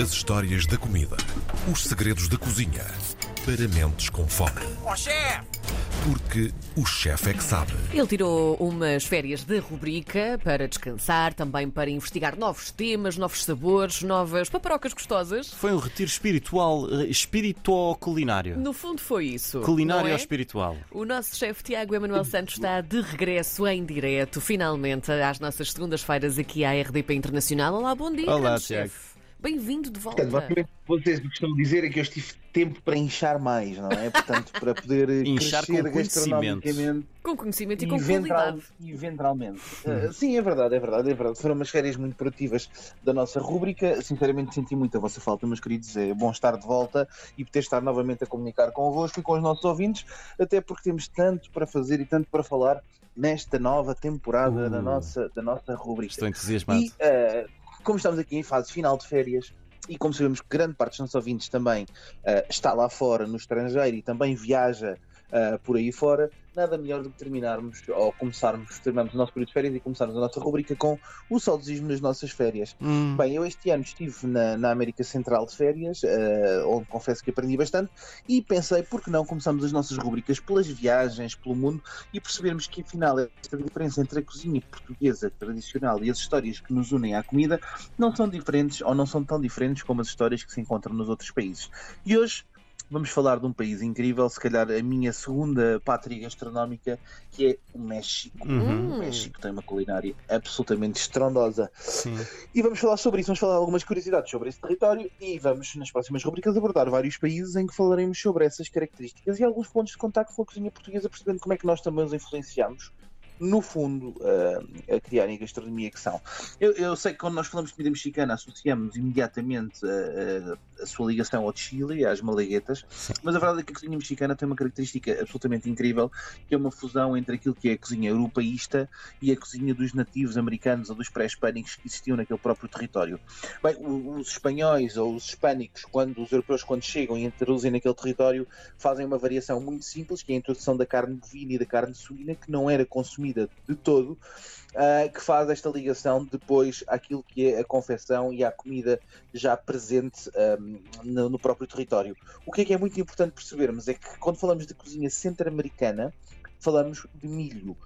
As histórias da comida. Os segredos da cozinha. Para mentes com fome. Ó chefe! Porque o chefe é que sabe. Ele tirou umas férias de rubrica para descansar, também para investigar novos temas, novos sabores, novas paparocas gostosas. Foi um retiro espiritual, eh, espiritual-culinário. No fundo foi isso. Culinário não ou é? espiritual? O nosso chefe Tiago Emanuel Santos está de regresso em direto, finalmente, às nossas segundas-feiras aqui à RDP Internacional. Olá, bom dia, Olá, grande Tiago. chefe. Bem-vindo de volta. Portanto, vocês o que estão a dizer é que eu estive tempo para inchar mais, não é? Portanto, para poder eh, Inchar crescer com conhecimento. gastronomicamente Com conhecimento e com qualidade. eventualmente. Uh, sim, é verdade, é verdade, é verdade. Foram umas férias muito produtivas da nossa rúbrica. Sinceramente, senti muito a vossa falta, meus queridos. É bom estar de volta e poder estar novamente a comunicar convosco e com os nossos ouvintes, até porque temos tanto para fazer e tanto para falar nesta nova temporada Uh. da, nossa, da nossa rúbrica. Estou entusiasmado. E uh, como estamos aqui em fase final de férias, e como sabemos que grande parte dos nossos ouvintes também uh, está lá fora, no estrangeiro, e também viaja uh, por aí fora, nada melhor do que terminarmos, ou começarmos, terminarmos o nosso período de férias e começarmos a nossa rubrica com o saudosismo das nossas férias. Hum, Bem, eu este ano estive na, na América Central de férias, eh, onde confesso que aprendi bastante, e pensei, por que não começamos as nossas rubricas pelas viagens pelo mundo e percebermos que afinal esta diferença entre a cozinha portuguesa tradicional e as histórias que nos unem à comida não são diferentes ou não são tão diferentes como as histórias que se encontram nos outros países. E hoje vamos falar de um país incrível, se calhar a minha segunda pátria gastronómica, que é o México. Uhum. O México tem uma culinária absolutamente estrondosa. sim. E vamos falar sobre isso, vamos falar algumas curiosidades sobre esse território e vamos, nas próximas rubricas, abordar vários países em que falaremos sobre essas características e alguns pontos de contacto com a cozinha portuguesa, percebendo como é que nós também os influenciamos, no fundo, a- a criarem a gastronomia que são. Eu, eu sei que quando nós falamos de comida mexicana associamos imediatamente a, a- a sua ligação ao Chile, às malaguetas, mas a verdade é que a cozinha mexicana tem uma característica absolutamente incrível, que é uma fusão entre aquilo que é a cozinha europeísta e a cozinha dos nativos americanos ou dos pré-hispânicos que existiam naquele próprio território. Bem, os espanhóis ou os hispânicos, quando os europeus quando chegam e introduzem naquele território, fazem uma variação muito simples, que é a introdução da carne bovina e da carne suína, que não era consumida de todo, ah, que faz esta ligação depois àquilo que é a confecção e à comida já presente ahm, no, no próprio território. O que é que é muito importante percebermos é que quando falamos de cozinha centro-americana, falamos de milho.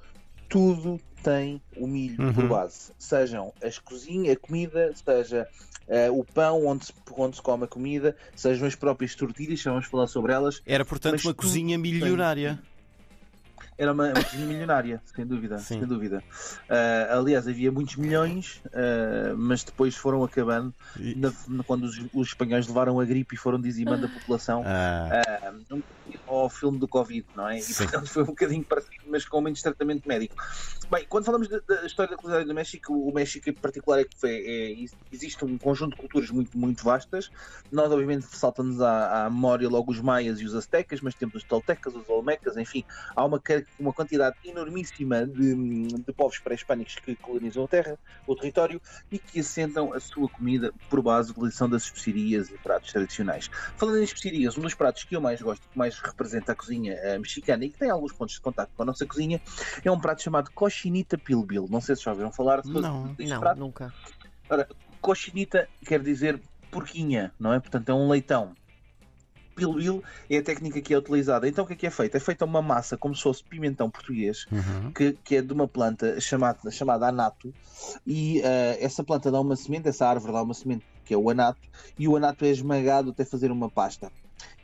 Tudo tem o milho por Uhum. base. Sejam as cozinhas, a comida, seja eh, o pão onde se, onde se come a comida, sejam as próprias tortilhas, já vamos falar sobre elas. Era, portanto, uma cozinha milionária. Era uma, uma cozinha milionária, sem dúvida, Sim. sem dúvida. Ah, aliás, havia muitos milhões, ah, mas depois foram acabando E- na- na- quando os, os espanhóis levaram a gripe e foram dizimando a população. Ah, um bocadinho ao filme do Covid, não é? E Sim. portanto foi um bocadinho parecido, mas com menos tratamento médico. Bem, quando falamos da, história da culinária do México, o México em particular é que foi, é- existe um conjunto de culturas muito, muito vastas. Nós, obviamente, saltamos à, à memória logo os maias e os aztecas, mas temos os toltecas, os olmecas, enfim, há uma, uma quantidade enormíssima de, de povos pré-hispânicos que colonizam a terra, o território, e que assentam a sua comida por base de utilização das especiarias e pratos tradicionais. Falando em especiarias, um dos pratos que eu mais gosto, que mais representa a cozinha eh, mexicana e que tem alguns pontos de contato com a nossa cozinha, é um prato chamado cochinita pilbil. Não sei se já ouviram falar Não, Não, prato. nunca. Cochinita quer dizer porquinha, não é? Portanto, é um leitão. Pilbil é a técnica que é utilizada. Então, o que é que é feito? É feita uma massa como se fosse pimentão português, uhum. que, que é de uma planta chamada, chamada anato, e eh, essa planta dá uma semente, essa árvore dá uma semente que é o anato, e o anato é esmagado até fazer uma pasta.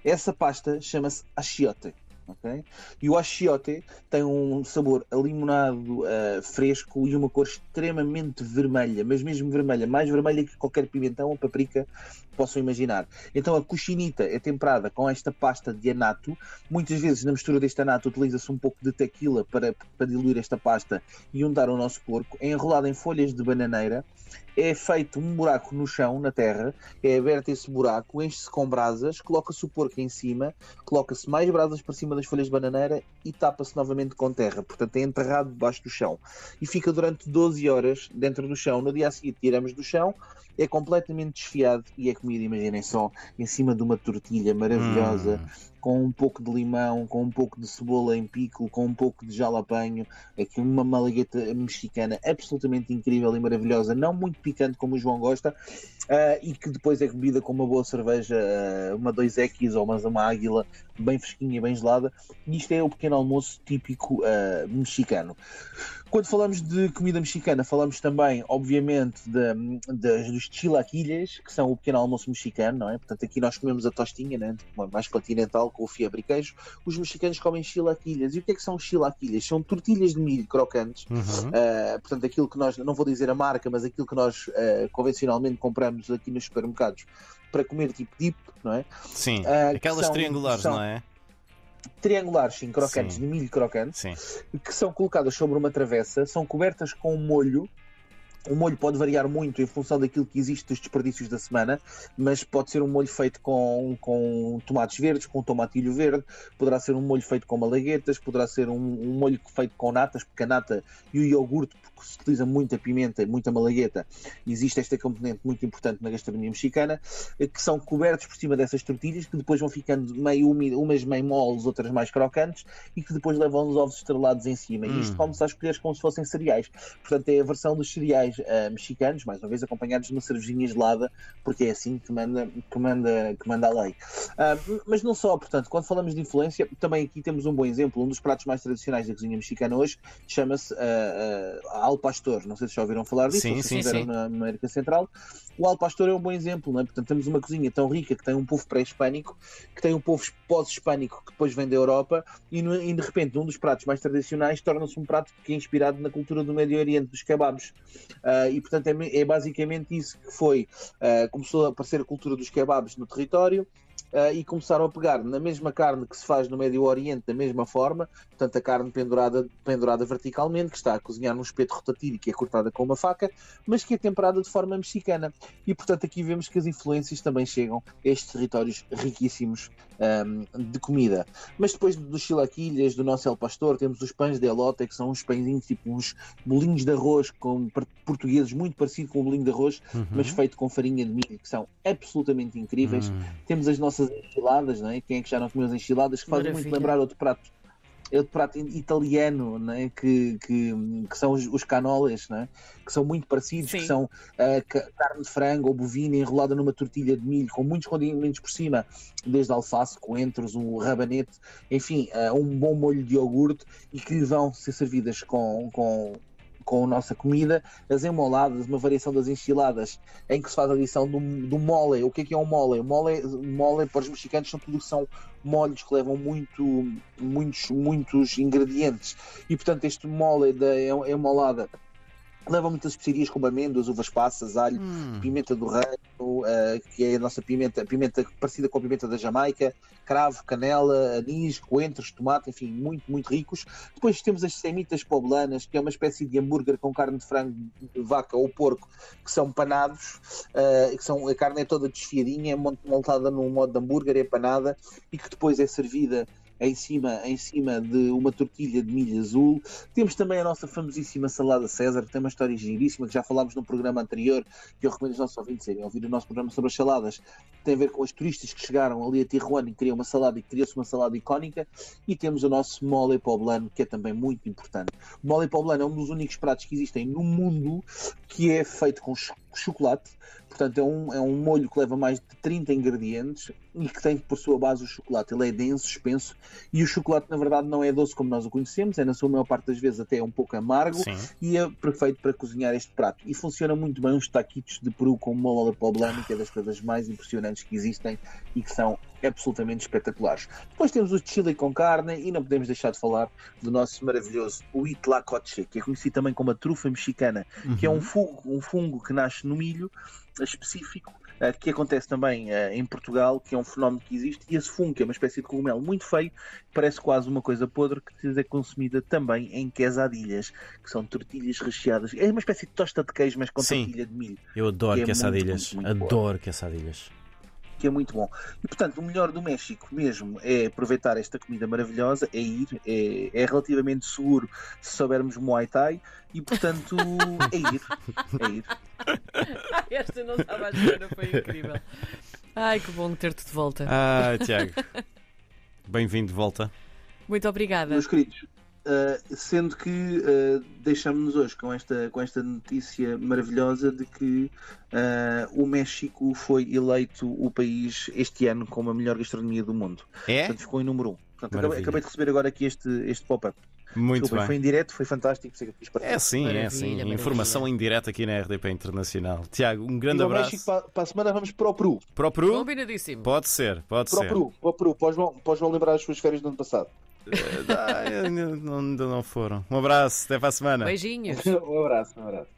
Essa pasta chama-se achiote. Ok? E o achiote tem um sabor alimonado, eh, fresco e uma cor extremamente vermelha, mas mesmo vermelha, mais vermelha que qualquer pimentão ou paprika possam imaginar. Então a cochinita é temperada com esta pasta de anato. Muitas vezes na mistura deste anato utiliza-se um pouco de tequila para, para diluir esta pasta e untar o nosso porco. É enrolado em folhas de bananeira. É feito um buraco no chão, na terra, é aberto esse buraco, enche-se com brasas, coloca-se o porco em cima, coloca-se mais brasas por cima das folhas de bananeira e tapa-se novamente com terra. Portanto, é enterrado debaixo do chão. E fica durante 12 horas dentro do chão. No dia a seguir tiramos do chão, é completamente desfiado e é comida, imaginem só, em cima de uma tortilha maravilhosa, Hum. Com um pouco de limão, com um pouco de cebola em pico, com um pouco de jalapeño, aqui uma malagueta mexicana absolutamente incrível e maravilhosa, não muito picante como o João gosta, ah, e que depois é bebida com uma boa cerveja, ah, uma dois equis ou uma, uma águila bem fresquinha, bem gelada. E isto é o pequeno almoço típico ah, mexicano. Quando falamos de comida mexicana, falamos também, obviamente, de, de- dos chilaquilhas, que são o pequeno almoço mexicano, não é? Portanto, aqui nós comemos a tostinha, né? mais continental, com o fiebre e queijo. Os mexicanos comem chilaquilhas. E o que é que são chilaquilhas? São tortilhas de milho crocantes, Uhum. Uh, portanto, aquilo que nós, não vou dizer a marca, mas aquilo que nós uh, convencionalmente compramos aqui nos supermercados para comer tipo dip, não é? Sim, que aquelas são- triangulares, são- não é? Triangulares, sim, crocantes, Sim. de milho crocante, Sim. que são colocadas sobre uma travessa, são cobertas com um molho. O molho pode variar muito em função daquilo que existe dos desperdícios da semana, mas pode ser um molho feito com, com tomates verdes, com tomatilho verde, poderá ser um molho feito com malaguetas, poderá ser um, um molho feito com natas, porque a nata e o iogurte, porque se utiliza muita pimenta, muita malagueta, existe esta componente muito importante na gastronomia mexicana, que são cobertos por cima dessas tortilhas, que depois vão ficando meio úmidas, umas meio moles, outras mais crocantes, e que depois levam os ovos estrelados em cima. E isto Hum. come-se às colheres como se fossem cereais. Portanto, é a versão dos cereais ah, mexicanos, mais uma vez acompanhados de uma cervejinha gelada, porque é assim que manda, que manda, que manda a lei. Ah, mas não só, portanto, quando falamos de influência, também aqui temos um bom exemplo. Um dos pratos mais tradicionais da cozinha mexicana hoje chama-se ah, ah, al pastor. Não sei se já ouviram falar disso, Sim, sim, sim. na América Central. O al pastor é um bom exemplo, não é? Portanto, temos uma cozinha tão rica que tem um povo pré-hispânico, que tem um povo pós-hispânico que depois vem da Europa, e, no- e de repente um dos pratos mais tradicionais torna-se um prato que é inspirado na cultura do Médio Oriente, dos kebabs. Ah, e portanto é, é basicamente isso que foi. ah, começou a aparecer a cultura dos kebabs no território. ah, e começaram a pegar na mesma carne que se faz no Médio Oriente da mesma forma, portanto a carne pendurada, pendurada verticalmente, que está a cozinhar num espeto rotativo e que é cortada com uma faca, mas que é temperada de forma mexicana. E portanto aqui vemos que as influências também chegam a estes territórios riquíssimos ahm, de comida. Mas depois dos chilaquilhas, do nosso El Pastor, temos os pães de elote, que são uns pãezinhos tipo uns bolinhos de arroz com portugueses muito parecido com o bolinho de arroz, Uhum. mas feito com farinha de milho, que são absolutamente incríveis. Hum. Temos as nossas enchiladas, não é? Quem é que já não comeu as enchiladas? Que fazem muito lembrar outro prato. Outro prato italiano, não é? que, que, que são os, os canoles, não é? que são muito parecidos, Sim. que são ca- carne de frango ou bovina enrolada numa tortilha de milho com muitos condimentos por cima, desde alface, coentros, o rabanete, enfim, ah, um bom molho de iogurte e que vão ser servidas com, com, com a nossa comida, as emoladas, uma variação das enchiladas, em que se faz a adição do, do mole. O que é que é um mole? Mole, mole para os mexicanos são tudo que são molhos que levam muito, muitos, muitos ingredientes. E portanto este mole da em- emolada leva muitas especiarias como amêndoas, uvas passas, alho, Hum. pimenta do reino, eh, que é a nossa pimenta, pimenta parecida com a pimenta da Jamaica, cravo, canela, anis, coentros, tomate, enfim, muito, muito ricos. Depois temos as semitas poblanas, que é uma espécie de hambúrguer com carne de frango, vaca ou porco, que são panados, eh, que são, a carne é toda desfiadinha, mon- montada num modo de hambúrguer, é panada, e que depois é servida em cima, em cima de uma tortilha de milho azul. Temos também a nossa famosíssima salada César, que tem uma história giríssima, que já falámos num programa anterior, que eu recomendo os nossos ouvintes irem ouvir o nosso programa sobre as saladas. Tem a ver com os turistas que chegaram ali a Tijuana e queriam uma salada e criou-se uma salada icónica. E temos o nosso mole poblano, que é também muito importante. O mole poblano é um dos únicos pratos que existem no mundo que é feito com cho- chocolate. Portanto, é um, é um molho que leva mais de 30 ingredientes e que tem por sua base o chocolate. Ele é denso, espenso e o chocolate, na verdade, não é doce como nós o conhecemos, é na sua maior parte das vezes até um pouco amargo Sim. e é perfeito para cozinhar este prato. E funciona muito bem os taquitos de peru com mole poblano, que é das coisas mais impressionantes que existem e que são absolutamente espetaculares. Depois temos o chili com carne e não podemos deixar de falar do nosso maravilhoso huitlacoche, que é conhecido também como a trufa mexicana, que é um fungo, um fungo que nasce no milho eh, específico, eh, que acontece também eh, em Portugal, que é um fenómeno que existe, e esse fungo, que é uma espécie de cogumelo muito feio, parece quase uma coisa podre, que é consumida também em quesadilhas, que são tortilhas recheadas. É uma espécie de tosta de queijo, mas com Sim. tortilha de milho. Eu adoro Que é quesadilhas. muito, muito, muito adoro quesadilhas. Que é muito bom. E portanto, o melhor do México mesmo é aproveitar esta comida maravilhosa, é ir, é, é relativamente seguro se soubermos Muay Thai e portanto é ir, é ir. Esta não estava à espera, foi incrível. Ai, que bom ter-te de volta. Ah, Tiago. Bem-vindo de volta. Muito obrigada. Meus queridos, uh, sendo que uh, deixamos-nos hoje com esta, com esta notícia maravilhosa de que uh, o México foi eleito o país este ano com a melhor gastronomia do mundo. É? Portanto, ficou em número 1. Um. Portanto, acabei, acabei de receber agora aqui este, este pop-up. Muito Desculpem, bem. Foi em direto, foi fantástico. é. É sim, é Maravilha, sim. Informação em direto aqui na RDP Internacional. Tiago, um grande E abraço. México, para, para a semana vamos para o Peru. Para o Peru? Combinadíssimo. Pode ser, pode Para o ser. Peru, para o Peru. Para o João, para o João lembrar as suas férias do ano passado. Ainda não, ainda não foram. Um abraço, até para a semana. Beijinhos. um abraço, um abraço.